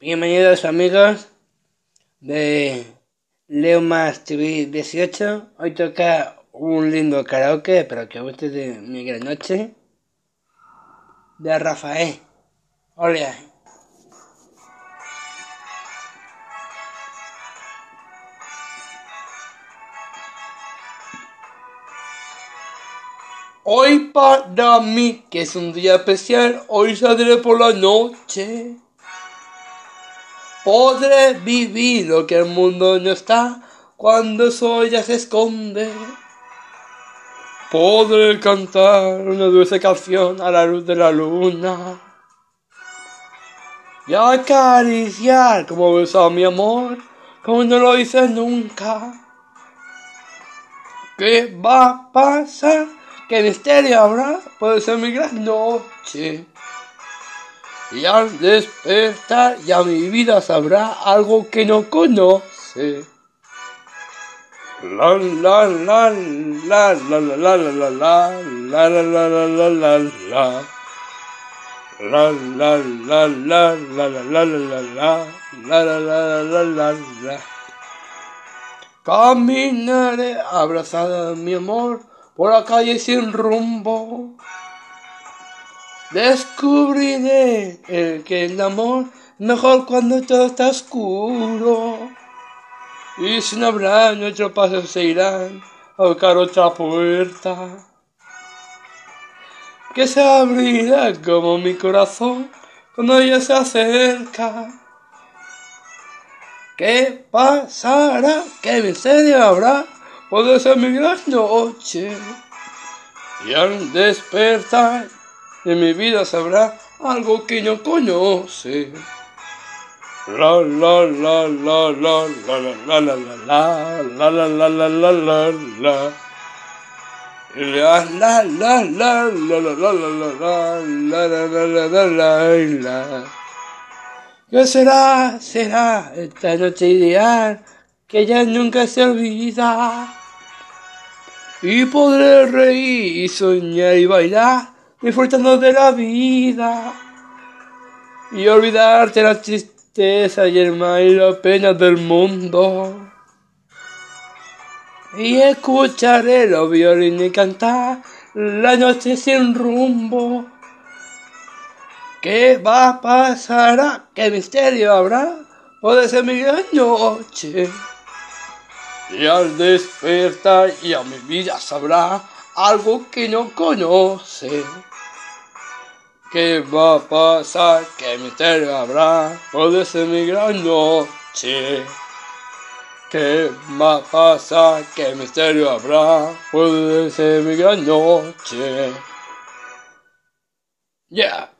Bienvenidos amigos de Leo Más TV 18. Hoy toca un lindo karaoke, espero que guste de mi gran noche. De Rafael. Hola. Hoy para mí, que es un día especial, hoy saldré por la noche. Podré vivir lo que el mundo no está cuando sol ya se esconde. Podré cantar una dulce canción a la luz de la luna. Y acariciar como besa mi amor, como no lo hice nunca. ¿Qué va a pasar? ¿Qué misterio habrá? Puede ser mi gran noche. Y al despertar ya mi vida sabrá algo que no conoce. La la la la la la la la la la la la la la la la La la la la la la la la la la la la la la la Caminaré abrazada mi amor por la calle sin rumbo. Descubriré el que el amor mejor cuando todo está oscuro. Y sin hablar nuestros pasos se irán a buscar otra puerta. Que se abrirá como mi corazón cuando ella se acerca. ¿Qué pasará? ¿Qué misterio habrá? Puede ser mi gran noche. Y al despertar en mi vida sabrá algo que no conoce. La la la la la la la la la la la la la la la la la La la la la la la la la la la la la la la la la ¿Qué será? Será esta noche ideal que ya nunca se olvida. Y podré reír y soñar y bailar disfrutando de la vida y olvidarte la tristeza y el mal y la pena del mundo. Y escucharé los violines cantar la noche sin rumbo. ¿Qué va a pasar? ¿Qué misterio habrá? Puede ser mi noche. Y al despertar ya mi vida sabrá algo que no conoce. ¿Qué va a pasar? ¿Qué misterio habrá? Puede ser mi gran noche. ¿Qué va a pasar? ¿Qué misterio habrá? Puede ser mi gran noche. Yeah.